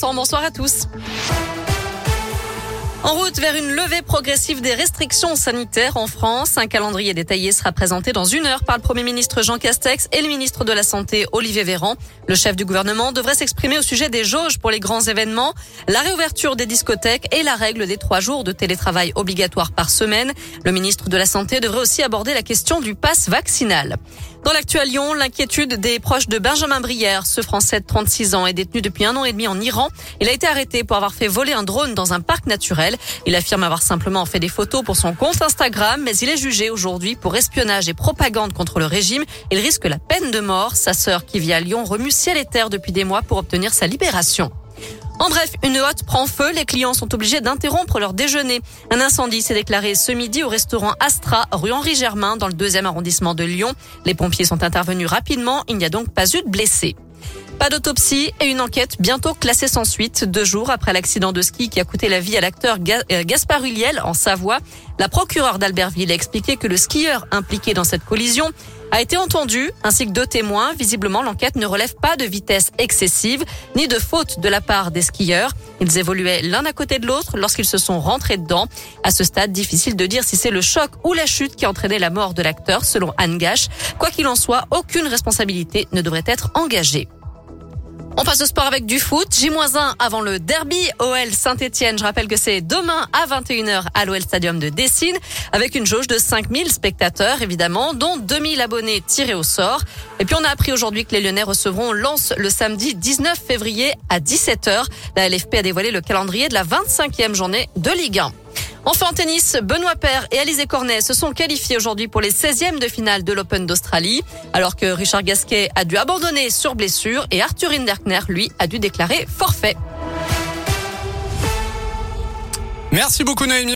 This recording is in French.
Bonsoir à tous. En route vers une levée progressive des restrictions sanitaires en France, un calendrier détaillé sera présenté dans une heure par le Premier ministre Jean Castex et le ministre de la Santé Olivier Véran. Le chef du gouvernement devrait s'exprimer au sujet des jauges pour les grands événements, la réouverture des discothèques et la règle des trois jours de télétravail obligatoire par semaine. Le ministre de la Santé devrait aussi aborder la question du pass vaccinal. Dans l'actuel Lyon, l'inquiétude des proches de Benjamin Brière. Ce Français de 36 ans est détenu depuis un an et demi en Iran. Il a été arrêté pour avoir fait voler un drone dans un parc naturel. Il affirme avoir simplement fait des photos pour son compte Instagram, mais il est jugé aujourd'hui pour espionnage et propagande contre le régime. Il risque la peine de mort. Sa sœur, qui vit à Lyon, remue ciel et terre depuis des mois pour obtenir sa libération. En bref, une hotte prend feu. Les clients sont obligés d'interrompre leur déjeuner. Un incendie s'est déclaré ce midi au restaurant Astra, rue Henri Germain, dans le deuxième arrondissement de Lyon. Les pompiers sont intervenus rapidement. Il n'y a donc pas eu de blessés. Pas d'autopsie et une enquête bientôt classée sans suite. Deux jours après l'accident de ski qui a coûté la vie à l'acteur euh, Gaspard Huliel en Savoie, la procureure d'Albertville a expliqué que le skieur impliqué dans cette collision a été entendu, ainsi que deux témoins. Visiblement, l'enquête ne relève pas de vitesse excessive, ni de faute de la part des skieurs. Ils évoluaient l'un à côté de l'autre lorsqu'ils se sont rentrés dedans. À ce stade, difficile de dire si c'est le choc ou la chute qui a entraîné la mort de l'acteur, selon Anne Gache. Quoi qu'il en soit, aucune responsabilité ne devrait être engagée. On passe au sport avec du foot. J-1 avant le derby OL Saint-Etienne. Je rappelle que c'est demain à 21h à l'OL Stadium de Dessine avec une jauge de 5000 spectateurs évidemment, dont 2000 abonnés tirés au sort. Et puis on a appris aujourd'hui que les Lyonnais recevront Lens le samedi 19 février à 17h. La LFP a dévoilé le calendrier de la 25e journée de Ligue 1. Enfin en tennis, Benoît Paire et Alizé Cornet se sont qualifiés aujourd'hui pour les 16e de finale de l'Open d'Australie, alors que Richard Gasquet a dû abandonner sur blessure et Arthur Hinderkner, lui, a dû déclarer forfait. Merci beaucoup Noémie.